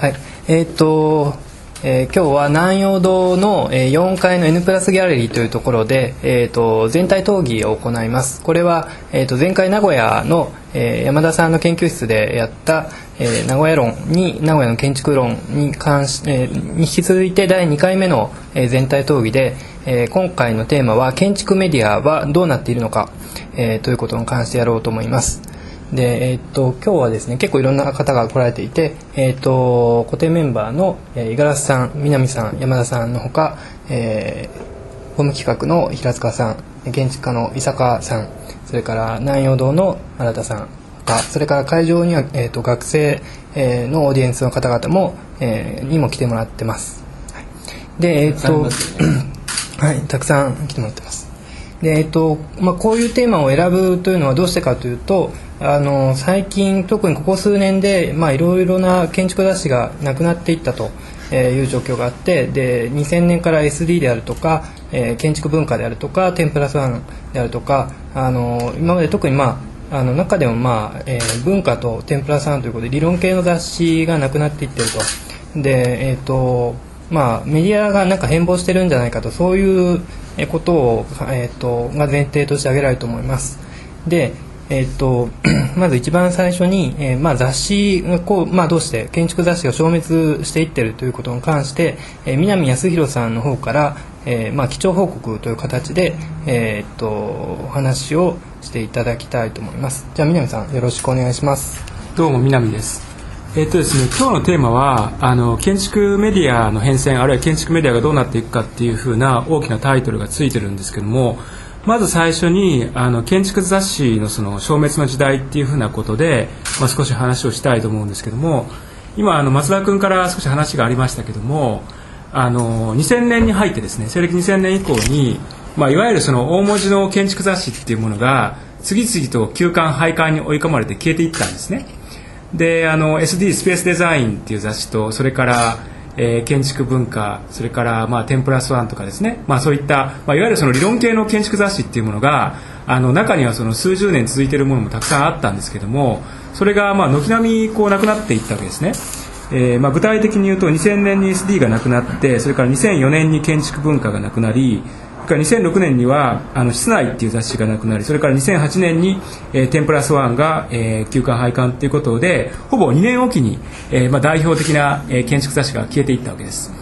はい。えー、っとえー、今日は南陽堂の、えー、4階の N プラスギャラリーというところで、えーと、全体討議を行います。これは、えーと、前回名古屋の、えー、山田さんの研究室でやった、え、名古屋論に名古屋の建築論に関し、え、に引き続いて第2回目の、え、全体討議で、え、今回のテーマは建築メディアはどうなっているのか、え、ということに関してやろうと思います。で、えー、っと今日はですね結構いろんな方が来られていて、えー、っと固定メンバーの五十嵐さん南さん山田さんのほか、えー、法務企画の平塚さん建築家の伊坂さんそれから南陽堂の新田さんそれから会場には、えーと、学生、えー、のオーディエンスの方々も、えー、にも来てもらってます。はい、で、えっ、ー、と、はい、たくさん来てもらってます。で、えっ、とまあ、こういうテーマを選ぶというのはどうしてかというと、あの最近特にここ数年でいろいろな建築雑誌がなくなっていったという状況があってで2000年から SD であるとか、えー、建築文化であるとかテンプラスワンであるとかあの今まで特にまああの中でも、まあえー、文化と天ぷらさんということで理論系の雑誌がなくなっていってると。で、えーとまあ、メディアがなんか変貌してるんじゃないかとそういうことを、えーと、が前提として挙げられると思います。でえーと、まず一番最初に、えーまあ、雑誌がこう、まあ、どうして建築雑誌が消滅していってるということに関して、えー、南康弘さんの方から、えーまあ、基調報告という形で、えーと、お話をしていただきたいと思います。じゃあ南さんよろしくお願いします。どうも南です。えっとですね、今日のテーマはあの建築メディアの変遷あるいは建築メディアがどうなっていくかっていうふうな大きなタイトルがついてるんですけどもまず最初にあの建築雑誌のその消滅の時代っていうふうなことで、まあ、少し話をしたいと思うんですけども今あの松田君から少し話がありましたけどもあの2000年に入ってですね西暦2000年以降に、まあ、いわゆるその大文字の建築雑誌っていうものが次々と休刊廃刊に追い込まれて消えていったんですね。であの SD スペースデザインっていう雑誌とそれからえー、建築文化それからまあテンプラスワンとかですね、まあ、そういった、まあ、いわゆるその理論系の建築雑誌っていうものがあの中にはその数十年続いているものもたくさんあったんですけどもそれがまあ軒並みこうなくなっていったわけですね。えーまあ、具体的に言うと2000年に SD がなくなってそれから2004年に建築文化がなくなりから2006年にはあの室内っていう雑誌がなくなりそれから2008年に、えー、テンプラスワンが、えー、休刊廃刊ということでほぼ2年おきに、えーまあ、代表的な、えー、建築雑誌が消えていったわけです。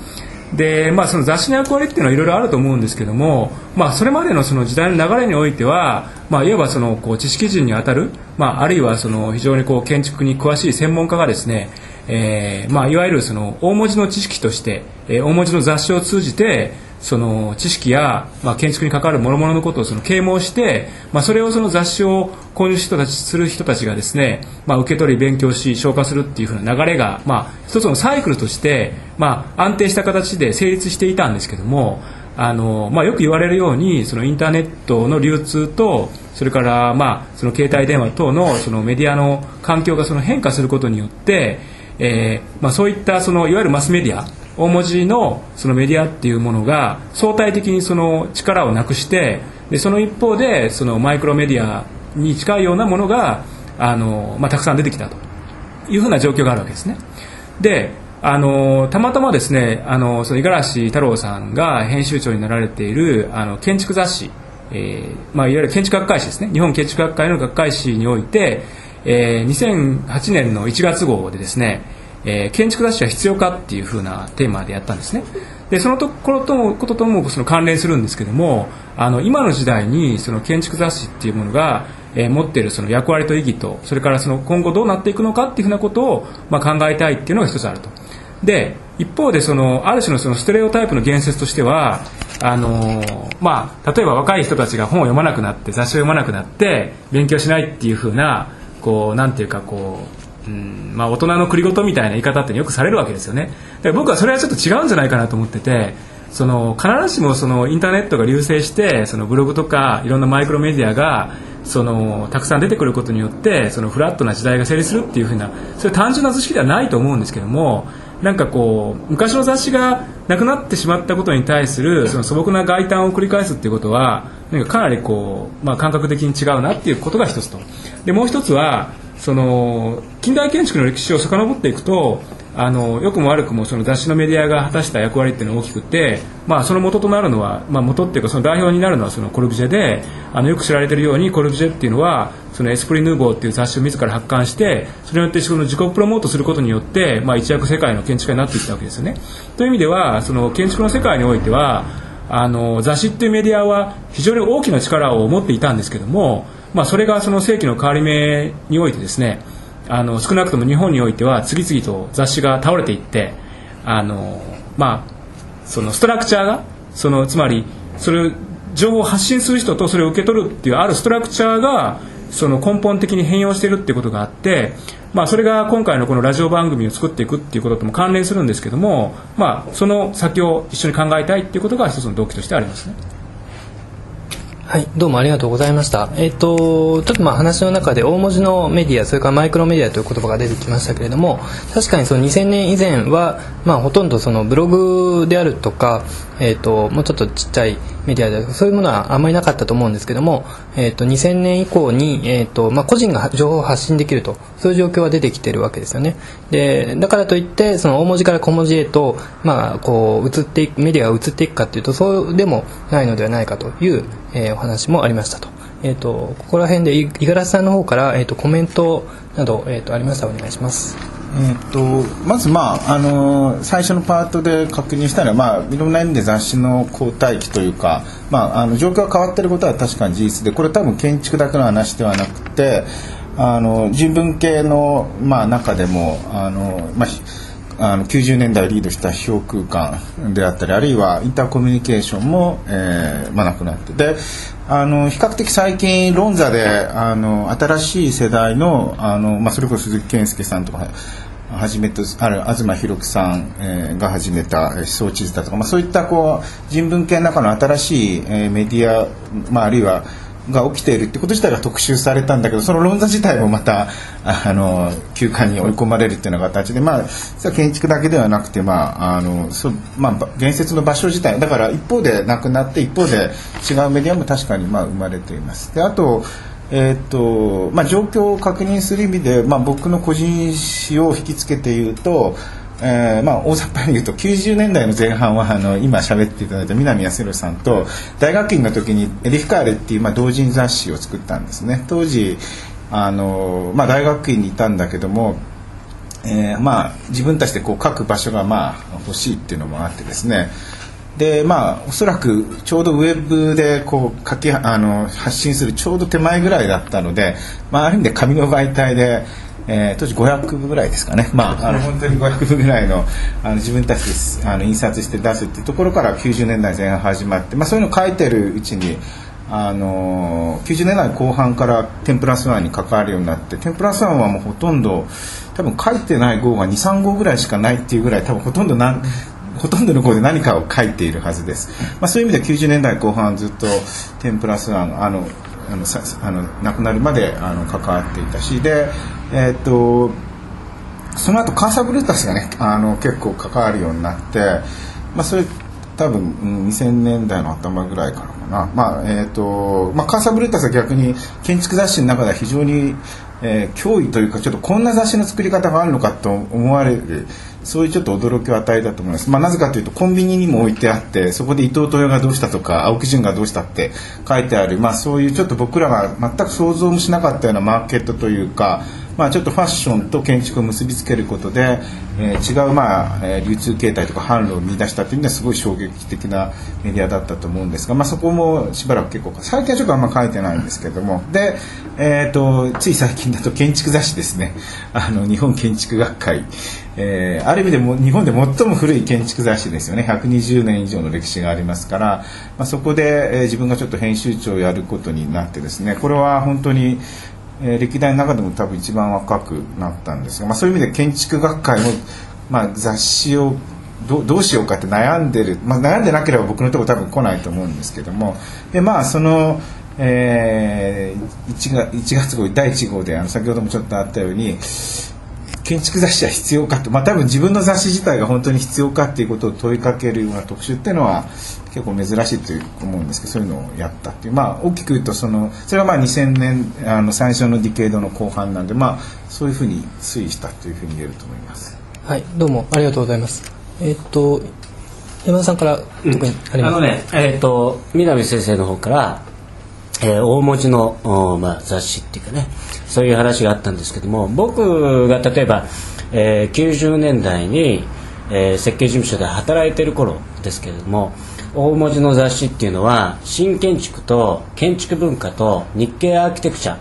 で、まあ、その雑誌の役割っていうのはいろいろあると思うんですけども、まあ、それまでのその時代の流れにおいては、まあ、いわばそのこう知識人にあたる、まあ、あるいはその非常にこう建築に詳しい専門家がですねえーまあ、いわゆるその大文字の知識として、えー、大文字の雑誌を通じてその知識や、まあ、建築に関わる諸々のことをその啓蒙して、まあ、それをその雑誌を購入人たちする人たちがですね、まあ、受け取り勉強し消化するっていうふうな流れが、まあ、一つのサイクルとして、まあ、安定した形で成立していたんですけどもあの、まあ、よく言われるようにそのインターネットの流通とそれから、まあ、その携帯電話等のそのメディアの環境がその変化することによって、えーまあ、そういったそのいわゆるマスメディア大文字のそのメディアっていうものが相対的にその力をなくしてでその一方でそのマイクロメディアに近いようなものがあの、まあ、たくさん出てきたというふうな状況があるわけですね。であのたまたまですねあのその五十嵐太郎さんが編集長になられているあの建築雑誌、えーまあ、いわゆる建築学会誌ですね日本建築学会の学会誌において、えー、2008年の1月号でですねえー、建築雑誌は必要かっていうふうなテーマでやったんですね。でそのところともことともその関連するんですけどもあの今の時代にその建築雑誌っていうものが、えー、持っているその役割と意義とそれからその今後どうなっていくのかっていうふうなことを、まあ、考えたいっていうのが一つあると。で一方でそのある種のそのステレオタイプの言説としてはあのー、まあ、例えば若い人たちが本を読まなくなって雑誌を読まなくなって勉強しないっていうふうなこうなんていうかこううん。まあ、大人の繰り事みたいな言い方ってよくされるわけですよね。で僕はそれはちょっと違うんじゃないかなと思っててその必ずしもそのインターネットが隆盛してそのブログとかいろんなマイクロメディアがそのたくさん出てくることによってそのフラットな時代が成立するっていうふうなそれ単純な図式ではないと思うんですけどもなんかこう昔の雑誌がなくなってしまったことに対するその素朴な外観を繰り返すっていうことはなんかかなりこう、まあ、感覚的に違うなっていうことが一つと。でもう一つはその近代建築の歴史を遡っていくとあの良くも悪くもその雑誌のメディアが果たした役割っていうのは大きくて、まあ、その元となるのは、まあ、元っていうかその代表になるのはそのコルビジェであのよく知られているようにコルビジェっていうのはそのエスプリ・ヌーボーっていう雑誌を自ら発刊してそれによってその自己プロモートすることによって、まあ、一躍世界の建築家になっていったわけですよね。という意味ではその建築の世界においてはあの雑誌っていうメディアは非常に大きな力を持っていたんですけども、まあ、それがその世紀の変わり目においてですねあの少なくとも日本においては次々と雑誌が倒れていってあの、まあ、そのストラクチャーがそのつまりそれ情報を発信する人とそれを受け取るっていうあるストラクチャーがその根本的に変容しているっていうことがあって、まあ、それが今回のこのラジオ番組を作っていくっていうこととも関連するんですけども、まあ、その先を一緒に考えたいっていうことが一つの動機としてありますね。はい、どうもありがとうございました。えっ、ー、と、ちょっとまあ話の中で大文字のメディア、それからマイクロメディアという言葉が出てきましたけれども、確かにその2000年以前は、まあほとんどそのブログであるとか、えっ、ー、と、もうちょっとちっちゃいメディアでそういうものはあんまりなかったと思うんですけども、えっ、ー、と、2000年以降に、えっ、と、まあ個人が情報を発信できると、そういう状況は出てきてるわけですよね。で、だからといって、その大文字から小文字へと、まあ、こう、移っていく、メディアが移っていくかっていうと、そうでもないのではないかという、えー、話もありましたと。えーと、ここら辺で五十嵐さんの方から、えーと、コメントなど、えーと、ありましたらお願いします。えーと、まず、まああのー、最初のパートで確認したのは、まあ、いろんな意味で雑誌の交代期というか、まあ、あの状況が変わっていることは確かに事実でこれ多分建築だけの話ではなくてあの人文系の、まあ、中でもあの、まああの90年代リードした批評空間であったりあるいはインターコミュニケーションも、えーまあ、なくなってであの比較的最近論座であの新しい世代のあの、まあ、それこそ鈴木健介さんとかはじめとある東博樹さん、えー、が始めた思想地図だとか、まあ、そういったこう人文系の中の新しい、えー、メディア、まあ、あるいはが起きているってこと自体が特集されたんだけどその論座自体もまたあの休館に追い込まれるっていうような形でまあ建築だけではなくてまああのそまあ建設の場所自体だから一方でなくなって一方で違うメディアも確かにまあ生まれています。であとえーとまあ、状況を確認する意味で、まあ、僕の個人史を引きつけて言うとえーまあ、大雑把に言うと90年代の前半はあの今喋っていただいた南康弘さんと大学院の時に「エリフカーレ」っていう、まあ、同人雑誌を作ったんですね。当時あの、まあ、大学院にいたんだけども、えーまあ、自分たちでこう書く場所がまあ欲しいっていうのもあってですね。でまあおそらくちょうどウェブでこう書きあの発信するちょうど手前ぐらいだったので、まあ、ある意味で紙の媒体でえー、当時500部ぐらいですかね、まあ、あの本当に500部ぐらいの あの自分たちであの印刷して出すっていうところから90年代前半始まって、まあ、そういうのを書いてるうちにあの90年代後半からテンプラスワンに関わるようになってテンプラスワンはもうほとんど多分書いてない号が23号ぐらいしかないっていうぐらい多分ほとんど何ほとんどの号で何かを書いているはずです、まあ、そういう意味で90年代後半ずっとテンプラスワンあのあのさあの亡くなるまであの関わっていたしで、えー、っとその後カーサブルータスがねあの結構関わるようになって、まあ、それ多分、2000年代の頭ぐらいからかな、まあえーとまあ、カーサブルータスは逆に建築雑誌の中では非常に、えー、脅威というかちょっとこんな雑誌の作り方があるのかと思われるそういうちょっと驚きを与えたと思います、まあ、なぜかというとコンビニにも置いてあってそこで伊藤豊がどうしたとか青木淳がどうしたって書いてある、まあ、そういうちょっと僕らが全く想像もしなかったようなマーケットというかまあ、ちょっとファッションと建築を結びつけることで、えー、違う、まあえー、流通形態とか販路を見出したというのはすごい衝撃的なメディアだったと思うんですが、まあ、そこもしばらく結構最近はちょっとあんま書いてないんですけども。で、えーと、つい最近だと建築雑誌ですね。あの日本建築学会。えー、ある意味でも日本で最も古い建築雑誌ですよね。120年以上の歴史がありますから、まあ、そこで、えー、自分がちょっと編集長をやることになってですねこれは本当にえー、歴代の中でも多分一番若くなったんですが、まあ、そういう意味で建築学会も、まあ、雑誌をどどうしようかって悩んでる、まあ、悩んでなければ僕のとこ多分来ないと思うんですけどもでまあその、えー、1, 月1月号第1号であの先ほどもちょっとあったように建築雑誌は必要かと、まあ、多分自分の雑誌自体が本当に必要かっていうことを問いかけるような特集っていうのは結構珍しいと思うんですけどそういうのをやったっていう。まあ大きく言うとそのそれはまあ2000年あの最初のディケードの後半なんでまあそういうふうに推移したというふうに言えると思います。はいどうもありがとうございます。えっと山田さんから特にあります、あのねえっ、と南先生の方から、えー大文字の、まあ、雑誌っていうかねそういう話があったんですけども僕が例えば、えー90年代に、えー設計事務所で働いてる頃ですけれども大文字の雑誌っていうのは新建築と建築文化と日系アーキテクチャ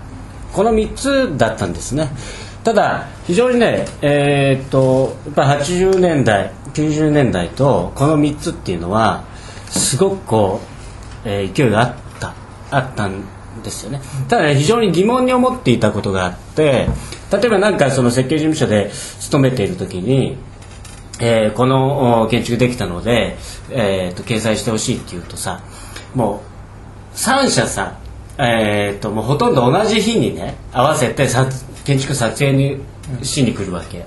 この3つだったんですね。ただ非常にねえーっとやっぱ80年代90年代とこの3つっていうのはすごくこう、えー勢いがあったあったんですよね。ただね非常に疑問に思っていたことがあって例えばなんかその設計事務所で勤めている時にえーこの建築できたので、えー、と掲載してほしいっていうとさもう3社さ、えー、ともうほとんど同じ日にね合わせてさ建築撮影にしに来るわけ、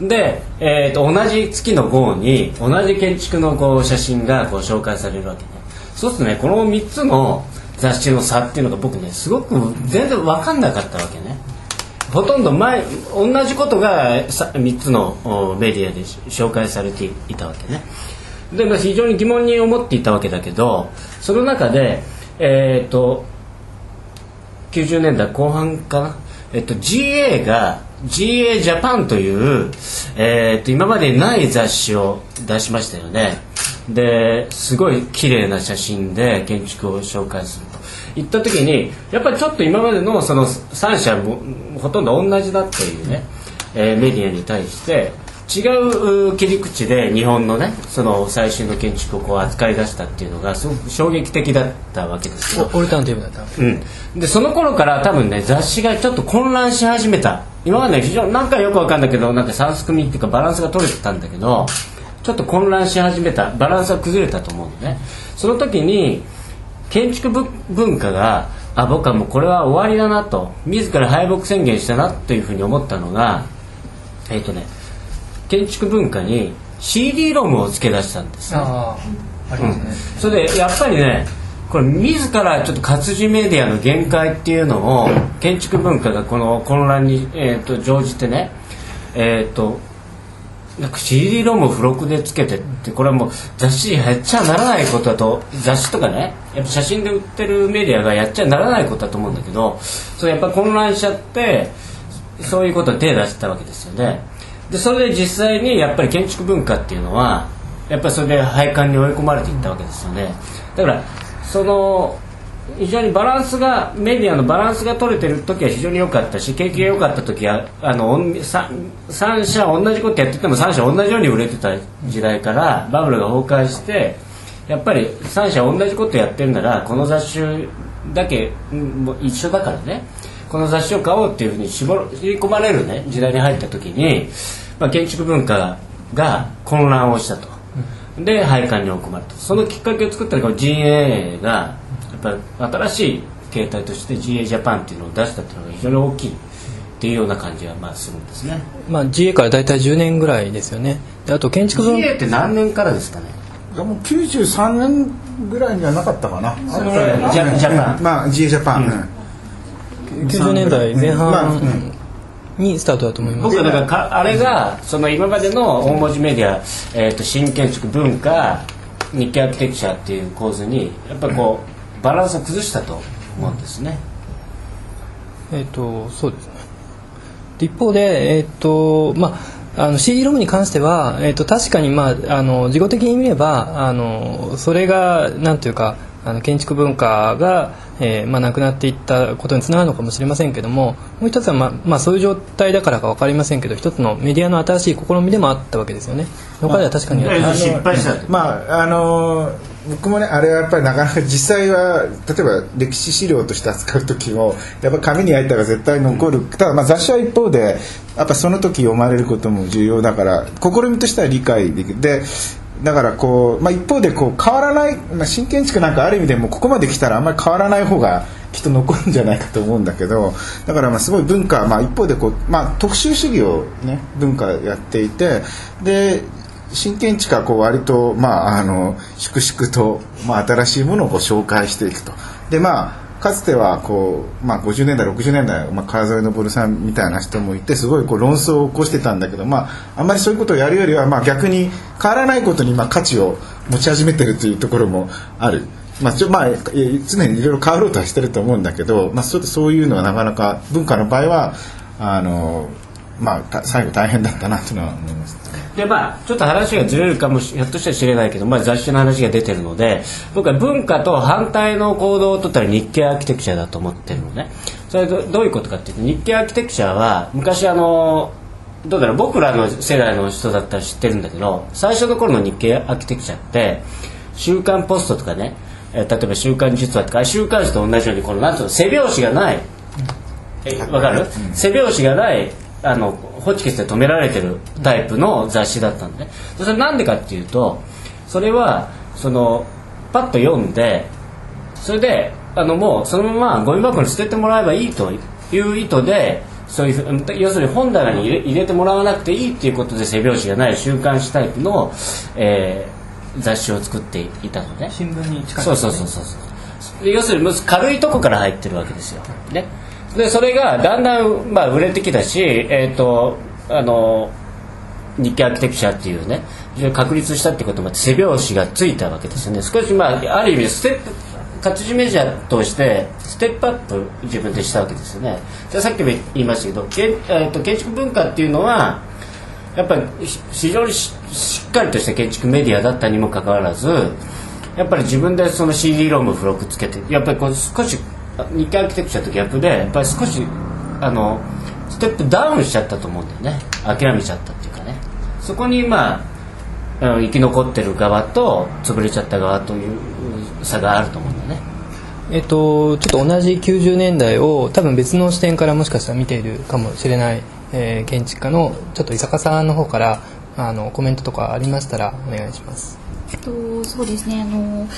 で、えー、と同じ月の号に同じ建築のこう写真がこう紹介されるわけね。そうするとねこの3つの雑誌の差っていうのが僕ねすごく全然分かんなかったわけね。ほとんど前同じことが3つのメディアで紹介されていたわけね。で、まあ、非常に疑問に思っていたわけだけどその中でえっ、と90年代後半かな、えっと、GA が GA ジャパンという、えっと今までにない雑誌を出しましたよね。ですごい綺麗な写真で建築を紹介すると。言った時にやっぱりちょっと今までのその3社もほとんど同じだっていうね、えーメディアに対して違うう切り口で日本のねその最新の建築をこう扱い出したっていうのがすごく衝撃的だったわけですけどオルタブだった。うん、でその頃から多分ね雑誌がちょっと混乱し始めた。今まで非常になんかよくわかんないけどなんか三すくみっていうかバランスが取れてたんだけどちょっと混乱し始めたバランスが崩れたと思うのね。その時に建築ぶ文化があ僕はもうこれは終わりだなと自ら敗北宣言したなというふうに思ったのがえっ、とね建築文化に CD ロムを付け出したんです。ああありますね、それでやっぱりねこれ自らちょっと活字メディアの限界っていうのを建築文化がこの混乱に、えー、と乗じてねえっ、となんか CD ロムを付録でつけてってこれはもう雑誌やっちゃならないことだと雑誌とかねやっぱ写真で売ってるメディアがやっちゃならないことだと思うんだけどそれやっぱ混乱しちゃってそういうことに手出したわけですよね。でそれで実際にやっぱり建築文化っていうのはやっぱりそれで廃刊に追い込まれていったわけですよね。だからその非常にバランスがメディアのバランスが取れてる時は非常に良かったし景気が良かった時はあのおんさ3社同じことやってても3社同じように売れてた時代からバブルが崩壊してやっぱり3社同じことやってるならこの雑誌だけ一緒だからね。この雑誌を買おうっていうふうに絞り込まれるね時代に入った時に、まあ、建築文化が混乱をしたと。で廃刊に追い込まれた。そのきっかけを作ったのが GA がやっぱ新しい形態として GA ジャパンっていうのを出したっていうのが非常に大きいっていうような感じはまあするんですね。まあ GA から大体10年ぐらいですよね。であと建築文 GA って何年からですかね？もう93年ぐらいにはなかったかな。そのぐらいジャジャパン。まあ GA ジャパン。うん。90年代前まあ半うん。にスタートだと思います。僕はだからかあれがその今までの大文字メディア、えー、と新建築文化日系アーキテクチャっていう構図にやっぱりこうバランスを崩したと思うんですね、えっ、とそうですね。で一方でえっ、とまああの CD ロムに関しては、えー、と確かに、まあ、あの事後的に見ればあのそれがなんというかあの建築文化が、えーまあ、なくなっていったことにつながるのかもしれませんけどももう一つは、まあまあ、そういう状態だからか分かりませんけど一つのメディアの新しい試みでもあったわけですよね。他では確かに、まあ失敗した。とまああの僕もねあれはやっぱりなかなか実際は例えば歴史資料として扱う時もやっぱ紙に焼いたら絶対残る、ただまあ雑誌は一方でやっぱその時読まれることも重要だから試みとしては理解できるでだからこう、まあ、一方でこう変わらない、まあ、新建築なんかある意味でもここまで来たらあんまり変わらない方がきっと残るんじゃないかと思うんだけどだからまあすごい文化、まあ、一方でこう、まあ、特集主義を、ね、文化やっていてで新建築はこう割と、まあ、あの粛々と、まあ、新しいものをこう紹介していくと。でまあかつてはこう、まあ、50年代60年代、まあ、川添昇さんみたいな人もいてすごいこう論争を起こしてたんだけど、まあ、あんまりそういうことをやるよりは、まあ、逆に変わらないことにまあ価値を持ち始めてるというところもある。まあ、ちょまあ、常にいろいろ変わろうとはしてると思うんだけど、まあ、ちょっとそういうのはなかなか文化の場合はあの、まあ、最後大変だったなというのは思います。でまあちょっと話がずれるかもひょっとしたら知れないけど、まあ、雑誌の話が出てるので僕は文化と反対の行動を取ったら日系アーキテクチャだと思ってるのね。それどどういうことかっていうと日系アーキテクチャは昔あのどうだろう僕らの世代の人だったら知ってるんだけど最初の頃の日系アーキテクチャって「週刊ポスト」とかね、え例えば「週刊実話」とか週刊誌と同じようにこのなんていうの背拍子がない。わかる、背拍子がないあのホチキスで止められてるタイプの雑誌だったんで、ね、それなんでかっていうとそれはそのパッと読んでそれであのもうそのままゴミ箱に捨ててもらえばいいという意図でそういう要するに本棚に入れ入れてもらわなくていいっていうことで背拍子がない週刊誌タイプの、えー、雑誌を作っていたのね。新聞に近い、ね、そうそうそうそう要するに軽いとこから入ってるわけですよ。ねでそれがだんだん、まあ、売れてきたし、えーと、あの日経アーキテクチャっていうね確立したってことも背拍子がついたわけですよね。少し、まあ、ある意味ステップ活字メジャーとしてステップアップ自分でしたわけですよね。でさっきも言いましたけどけ、えーと、建築文化っていうのはやっぱり非常にしっかりとした建築メディアだったにもかかわらずやっぱり自分でその CD ロム付録つけてやっぱりこう少し日経アーキテクチャと逆でやっぱり少しあのステップダウンしちゃったと思うんだよね。諦めちゃったっていうかね。そこにまあ生き残ってる側と潰れちゃった側という差があると思うんだね。えっと、ちょっと同じ90年代を多分別の視点からもしかしたら見ているかもしれない、えー、建築家のちょっと伊坂さんの方からあのコメントとかありましたらお願いします。えっと、そうですね。あの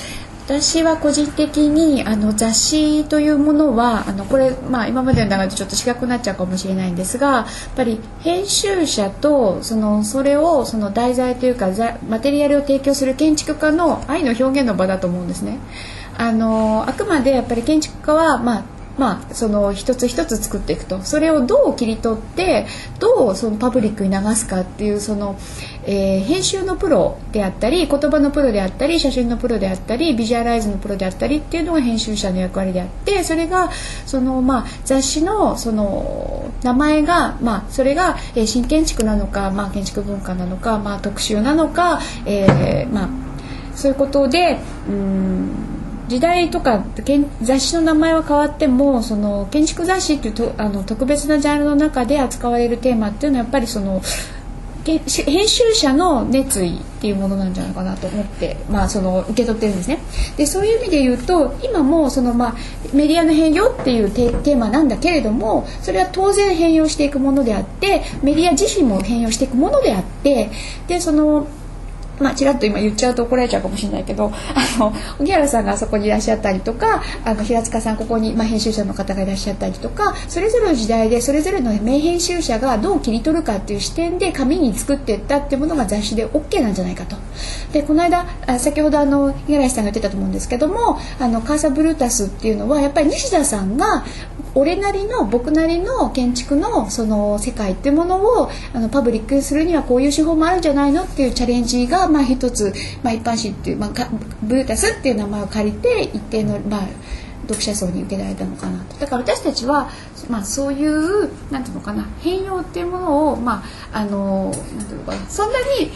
私は個人的にあの雑誌というものはあのこれ、まあ、今までの流れとちょっと違くなっちゃうかもしれないんですがやっぱり編集者とそのそれをその題材というかマテリアルを提供する建築家の愛の表現の場だと思うんですね。あのあくまでやっぱり建築家は、まあまあ、その一つ一つ作っていくと。それをどう切り取ってどうそのパブリックに流すかっていうその、えー、編集のプロであったり言葉のプロであったり写真のプロであったりビジュアライズのプロであったりっていうのが編集者の役割であってそれがその、まあ、雑誌のその名前が、まあ、それが、えー、新建築なのか、まあ、建築文化なのか、まあ、特集なのか、えーまあ、そういうことでうん時代とか雑誌の名前は変わってもその建築雑誌っていうとあの特別なジャンルの中で扱われるテーマっていうのはやっぱりその編集者の熱意っていうものなんじゃないかなと思って、まあ、その受け取ってるんですね。でそういう意味で言うと今もその、まあ、メディアの変容っていうテーマなんだけれどもそれは当然変容していくものであってメディア自身も変容していくものであってでそのまあ、ちらっと今言っちゃうと怒られちゃうかもしれないけどあの荻原さんがあそこにいらっしゃったりとかあの平塚さんここに、まあ、編集者の方がいらっしゃったりとかそれぞれの時代でそれぞれの名編集者がどう切り取るかっていう視点で紙に作っていったっていうものが雑誌で OK なんじゃないかと。でこの間あ先ほどあの五十嵐さんが言ってたと思うんですけどもあのカーサ・ブルータスっていうのはやっぱり西田さんが俺なりの僕なりの建築のその世界っていうものをあのパブリックにするにはこういう手法もあるんじゃないのっていうチャレンジがまあ一つ、まあ、一般紙っていう、まあ、ブータスっていう名前を借りて一定の、まあ、読者層に受けられたのかなとだから私たちは、まあ、そういうなんていうのかな変容っていうものを、まあ、あのなんていうのかなそんなに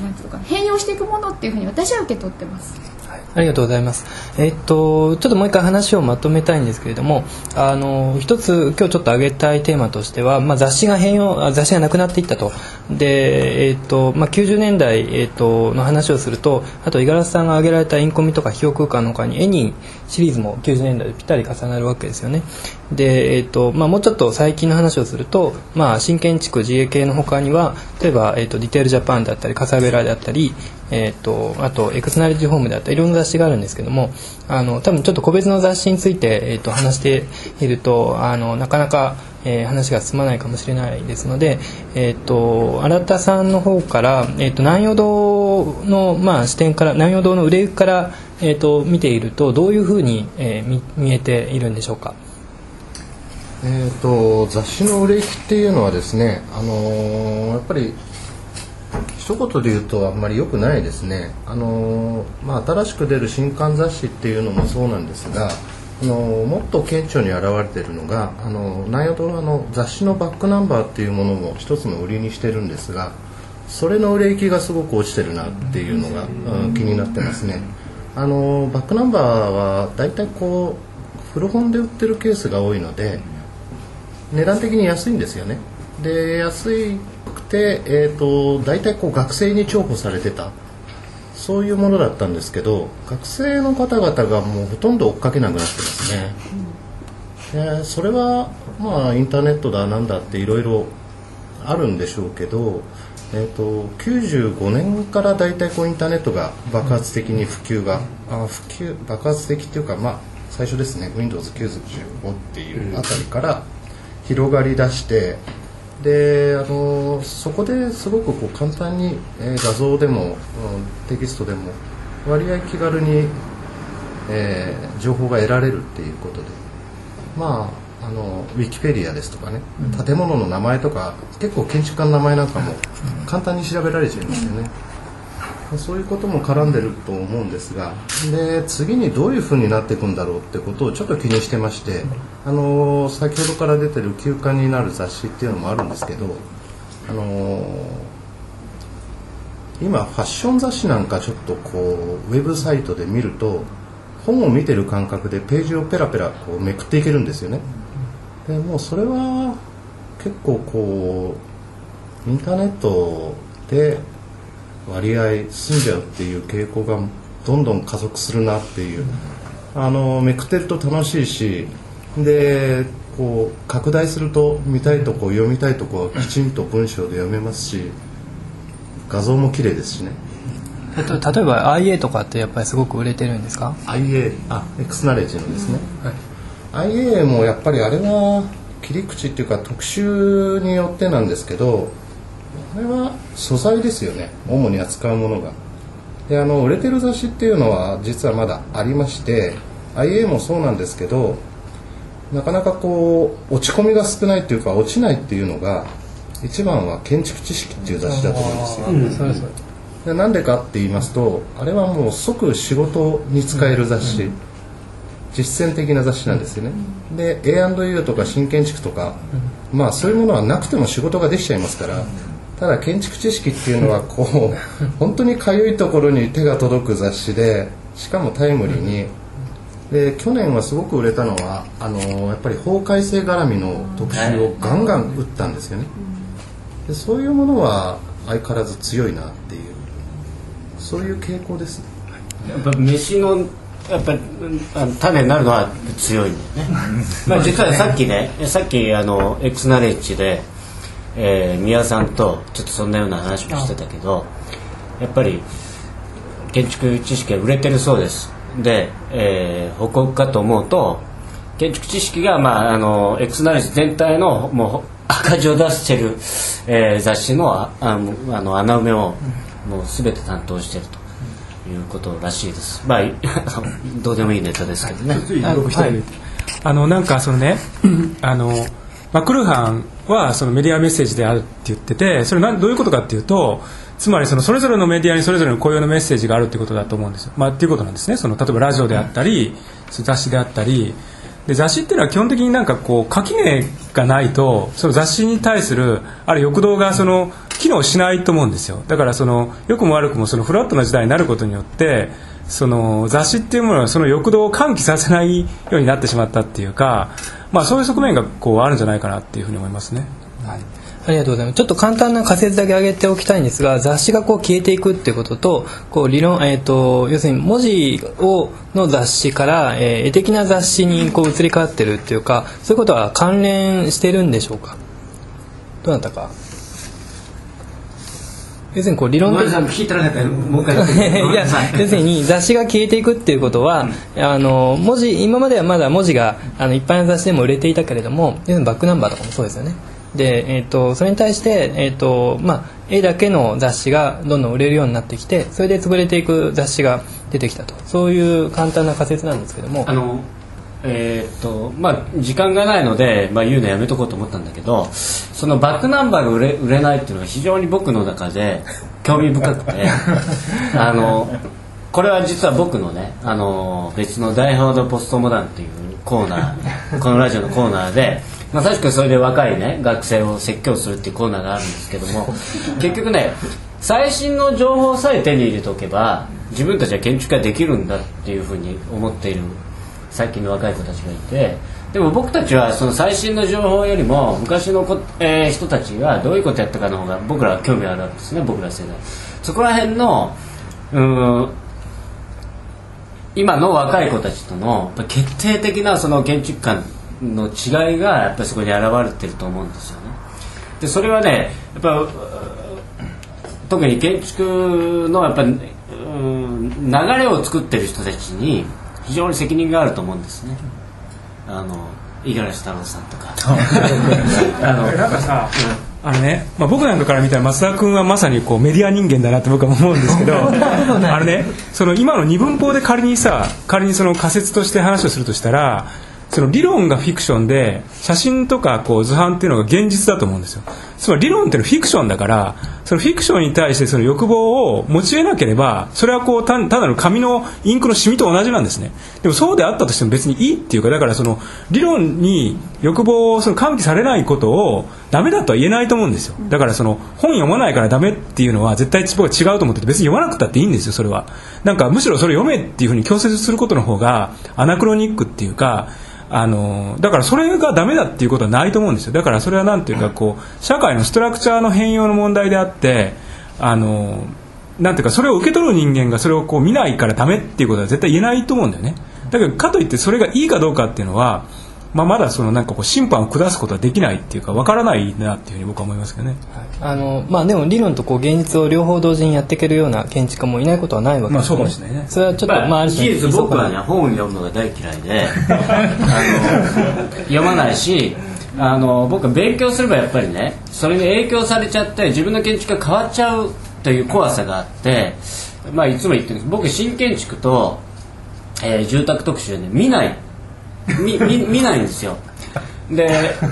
なんていうのかな変容していくものっていうふうに私は受け取ってます。ありがとうございます。えっとちょっともう一回話をまとめたいんですけれども、あの一つ今日ちょっと挙げたいテーマとしては、まあ、雑誌が変容雑誌がなくなっていったと。でえっとまあ90年代えっとの話をすると、あと五十嵐さんが挙げられたインコミとか費用空間の他にエニーシリーズも90年代でぴったり重なるわけですよね。でえっとまあもうちょっと最近の話をすると、まあ新建築自衛系の他には例えばえっとディテールジャパンだったりカサベラであったりえーと、あとエクスナリティホームであったりいろんな雑誌があるんですけどもあの多分ちょっと個別の雑誌について、えーと、話しているとあのなかなかえー話が進まないかもしれないですので、えー、と新田さんの方から、えー、と南陽堂の、まあ、視点から南陽堂の売れ行きから、えー、と見ているとどういうふうに、えー見見えているんでしょうか？えー、と雑誌の売れ行きっていうのはですね、あのーやっぱり一言で言うとあんまり良くないですね、あのーまあ、新しく出る新刊雑誌っていうのもそうなんですが、あのーもっと顕著に現れているのが、あのー南陽堂のあの雑誌のバックナンバーっていうものも一つの売りにしてるんですがそれの売れ行きがすごく落ちてるなっていうのが、うん気になってますね。あのーバックナンバーはだいたいこう古本で売ってるケースが多いので値段的に安いんですよねで安くて、えー、と大体こう学生に重宝されてた。そういうものだったんですけど学生の方々がもうほとんど追っかけなくなってますね。でそれはまあインターネットだなんだっていろいろあるんでしょうけど、えー、と95年から大体こうインターネットが爆発的に普及があ普及爆発的っていうかまあ最初ですね Windows95 っていうあたりから広がり出してであのそこですごくこう簡単に、えー画像でも、うんテキストでも割合気軽に、えー情報が得られるっていうことで。まああのウィキペディアですとかね、建物の名前とか結構建築家の名前なんかも簡単に調べられちゃいますよね。そういうことも絡んでると思うんですがで次にどういうふうになっていくんだろうってことをちょっと気にしてまして、あの先ほどから出てる休刊になる雑誌っていうのもあるんですけど、あの今ファッション雑誌なんかちょっとこうウェブサイトで見ると本を見てる感覚でページをペラペラこうめくっていけるんですよね。でもうそれは結構こうインターネットで割合済んじゃうっていう傾向がどんどん加速するなっていう。あのめくってると楽しいしでこう拡大すると見たいとこ読みたいとこはきちんと文章で読めますし画像も綺麗ですしね。えっと、例えば IA とかってやっぱりすごく売れてるんですか？IA あ X ナレッジのですね、IA もやっぱりあれは切り口っていうか特集によってなんですけどあれは素材ですよね。主に扱うものが。であの売れてる雑誌っていうのは実はまだありまして IA もそうなんですけどなかなかこう落ち込みが少ないっていうか落ちないっていうのが一番は建築知識っていう雑誌だと思うんですよ、そうそうでなんでかって言いますとあれはもう即仕事に使える雑誌、実践的な雑誌なんですよね、で A&U とか新建築とか、まあそういうものはなくても仕事ができちゃいますからただ建築知識っていうのはこう 本当にかゆいところに手が届く雑誌でしかもタイムリーに。で去年はすごく売れたのはあのやっぱり法改正絡みの特集をガンガン打ったんですよね。でそういうものは相変わらず強いなっていうそういう傾向ですね。やっぱ飯のやっぱりあの種になるのは強いんだよね。まあ実はさっきね、さっきあの X ナレッジで、えー、宮さんとちょっとそんなような話もしてたけど、やっぱり建築知識が売れてるそうです。で、えー、報告かと思うと建築知識がまああの X ナレッジ全体のもう赤字を出してる、えー、雑誌のああの穴埋めをもうすべて担当してると。いうことらしいです。まあ、どうでもいいネタですけどね。あのなんかそのねあのマクルハンはそのメディアメッセージであるって言っててそれなどういうことかっていうとつまりそのそれぞれのメディアにそれぞれの雇用のメッセージがあるっていうことだと思うんですよ。まあ、っていうことなんですね。その例えばラジオであったり雑誌であったり。で雑誌っていうのは基本的になんかこう垣根がないとその雑誌に対するある欲動がその機能しないと思うんですよ。だからその良くも悪くもそのフラットな時代になることによってその雑誌っていうものはその欲動を喚起させないようになってしまったっていうか、まあ、そういう側面がこうあるんじゃないかなっていうふうに思いますね。はいありがとうございます。ちょっと簡単な仮説だけ挙げておきたいんですが、雑誌がこう消えていくっていうことと、こう理論、えっ、と、要するに文字をの雑誌から、えー絵的な雑誌にこう移り変わってるっていうか、そういうことは関連してるんでしょうか？どなたか。要するにこう理論的ごめんなさい聞もう一回 いや要するに雑誌が消えていくっていうことは、あの文字今まではまだ文字があの一般の雑誌でも売れていたけれども要するにバックナンバーとかもそうですよね。で、えー、とそれに対して、えーとまあ、絵だけの雑誌がどんどん売れるようになってきてそれで潰れていく雑誌が出てきたと。そういう簡単な仮説なんですけども。あのえーっとまあ時間がないので、まあ、言うのやめとこうと思ったんだけどそのバックナンバーが売れ売れないっていうのが非常に僕の中で興味深くて あのこれは実は僕のねあの別の「ダイハード・ポストモダン」っていうコーナーこのラジオのコーナーで、まあ、確かにそれで若いね学生を説教するっていうコーナーがあるんですけども結局ね最新の情報さえ手に入れておけば自分たちは建築ができるんだっていうふうに思っている最近の若い子たちがいてでも僕たちはその最新の情報よりも昔の子、えー人たちがどういうことやったかの方が僕らは興味あるわけですね僕ら世代。そこら辺のうん今の若い子たちとの決定的なその建築観の違いがやっぱりそこに現れてると思うんですよね。でそれはねやっぱ特に建築のやっぱうん流れを作ってる人たちに非常に責任があると思うんですね。あの五十嵐太郎さんとか。あのなんかさ、あのね、まあ、僕なんかから見たら増田君はまさにこうメディア人間だなって僕は思うんですけど あのねその今の二分法で仮にさ仮にその仮説として話をするとしたらその理論がフィクションで写真とかこう図版っていうのが現実だと思うんですよつまり理論っていうのはフィクションだからそのフィクションに対してその欲望を持ち得なければそれはこう単ただの紙のインクのシミと同じなんですね。でもそうであったとしても別にいいっていうかだからその理論に欲望をその喚起されないことをダメだとは言えないと思うんですよ。だからその本読まないからダメっていうのは絶対僕は違うと思ってて別に読まなくたっていいんですよそれは。なんかむしろそれ読めっていうふうに強制することの方がアナクロニックっていうかあのだからそれがダメだっていうことはないと思うんですよ。だからそれはなんていうかこう社会のストラクチャーの変容の問題であってあのなんていうかそれを受け取る人間がそれをこう見ないからダメっていうことは絶対言えないと思うんだよね。だけどかといってそれがいいかどうかっていうのは、まあ、まだそのなんかこう審判を下すことはできないっていうかわからないなっていうふうに僕は思いますけどね。あのまあ、でも理論とこう現実を両方同時にやっていけるような建築家もいないことはないわけで。すまあそうかもしれないね。それはちょっと、まあ、まあ、ある事実僕はね本を読むのが大嫌いで。あの読まないしあの僕は勉強すればやっぱりねそれに影響されちゃって自分の建築が変わっちゃうという怖さがあって、まあ、いつも言ってるんです。僕新建築と、えー住宅特集で、ね、見ない見見見ないんですよ。で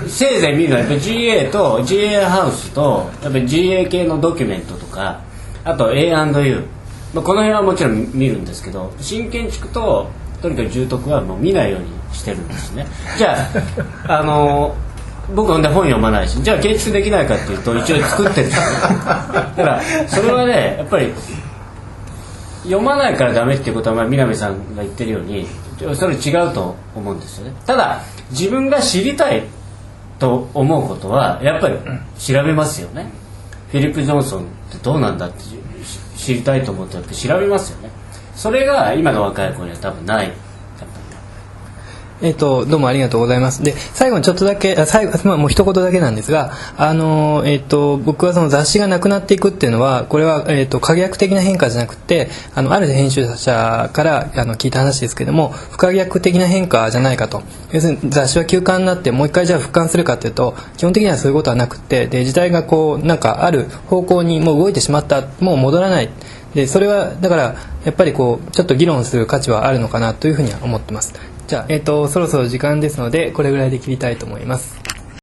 せいぜい見るのはやっぱ GA と GA ハウスとやっぱ GA 系のドキュメントとかあと A&U まあこの辺はもちろん見るんですけど新建築ととにかく住宅はもう見ないようにしてるんですね。じゃああの僕ほんで本読まないしじゃあ建築できないかっていうと一応作ってる。んですよだからそれはねやっぱり読まないからダメっていうことは、まあ、南さんが言ってるようにそれ違うと思うんですよね。ただ自分が知りたいと思うことはやっぱり調べますよね。フィリップ・ジョンソンってどうなんだって知りたいと思ってやっぱ調べますよね。それが今の若い子には多分ない。えっとどうもありがとうございます。で最後にちょっとだけあ最後、まあ、もう一言だけなんですがあの、えっと僕はその雑誌がなくなっていくっていうのはこれは、えっと可逆的な変化じゃなくてあのある編集者からあの聞いた話ですけども不可逆的な変化じゃないかと。要するに雑誌は休刊になってもう一回じゃあ復刊するかっていうと基本的にはそういうことはなくてで時代がこうなんかある方向にもう動いてしまったもう戻らない。でそれはだからやっぱりこうちょっと議論する価値はあるのかなというふうには思ってます。じゃあ、えっとそろそろ時間ですのでこれぐらいで切りたいと思います。